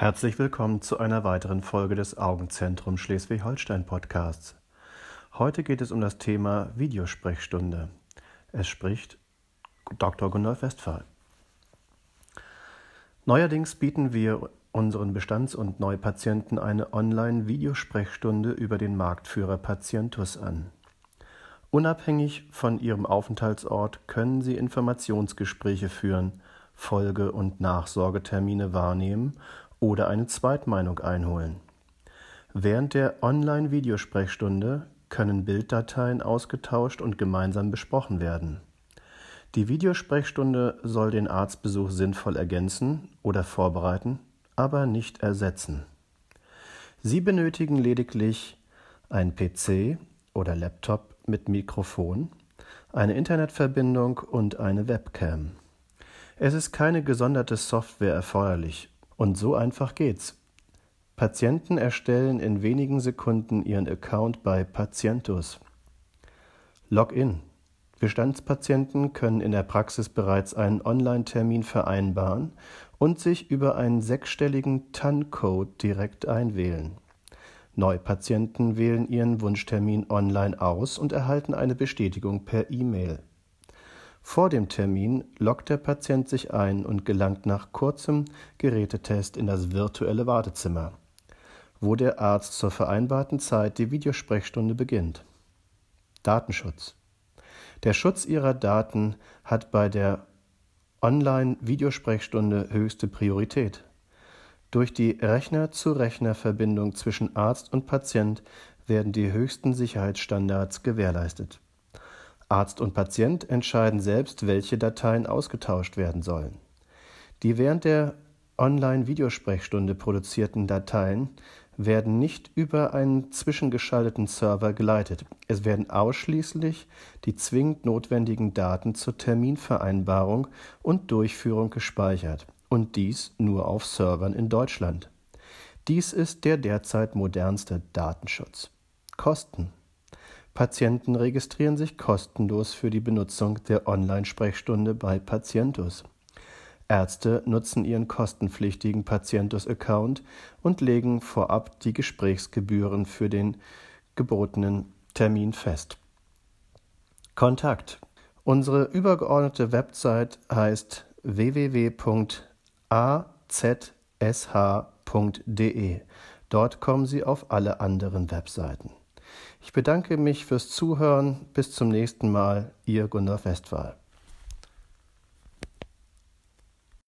Herzlich willkommen zu einer weiteren Folge des Augenzentrum Schleswig-Holstein Podcasts. Heute geht es um das Thema Videosprechstunde. Es spricht Dr. Gunnar Westphal. Neuerdings bieten wir unseren Bestands- und Neupatienten eine Online-Videosprechstunde über den Marktführer Patientus an. Unabhängig von ihrem Aufenthaltsort können sie Informationsgespräche führen, Folge- und Nachsorgetermine wahrnehmen oder eine Zweitmeinung einholen. Während der Online-Videosprechstunde können Bilddateien ausgetauscht und gemeinsam besprochen werden. Die Videosprechstunde soll den Arztbesuch sinnvoll ergänzen oder vorbereiten, aber nicht ersetzen. Sie benötigen lediglich ein PC oder Laptop mit Mikrofon, eine Internetverbindung und eine Webcam. Es ist keine gesonderte Software erforderlich und so einfach geht's. Patienten erstellen in wenigen Sekunden ihren Account bei Patientus. Login. Bestandspatienten können in der Praxis bereits einen Online-Termin vereinbaren und sich über einen sechsstelligen TAN-Code direkt einwählen. Neupatienten wählen ihren Wunschtermin online aus und erhalten eine Bestätigung per E-Mail. Vor dem Termin loggt der Patient sich ein und gelangt nach kurzem Gerätetest in das virtuelle Wartezimmer, wo der Arzt zur vereinbarten Zeit die Videosprechstunde beginnt. Datenschutz. Der Schutz Ihrer Daten hat bei der Online-Videosprechstunde höchste Priorität. Durch die Rechner-zu-Rechner-Verbindung zwischen Arzt und Patient werden die höchsten Sicherheitsstandards gewährleistet. Arzt und Patient entscheiden selbst, welche Dateien ausgetauscht werden sollen. Die während der Online-Videosprechstunde produzierten Dateien werden nicht über einen zwischengeschalteten Server geleitet. Es werden ausschließlich die zwingend notwendigen Daten zur Terminvereinbarung und Durchführung gespeichert und dies nur auf Servern in Deutschland. Dies ist der derzeit modernste Datenschutz. Kosten Patienten registrieren sich kostenlos für die Benutzung der Online-Sprechstunde bei Patientus. Ärzte nutzen ihren kostenpflichtigen Patientus-Account und legen vorab die Gesprächsgebühren für den gebotenen Termin fest. Kontakt. Unsere übergeordnete Website heißt www.azsh.de. Dort kommen Sie auf alle anderen Webseiten. Ich bedanke mich fürs Zuhören. Bis zum nächsten Mal. Ihr Gunnar Westphal.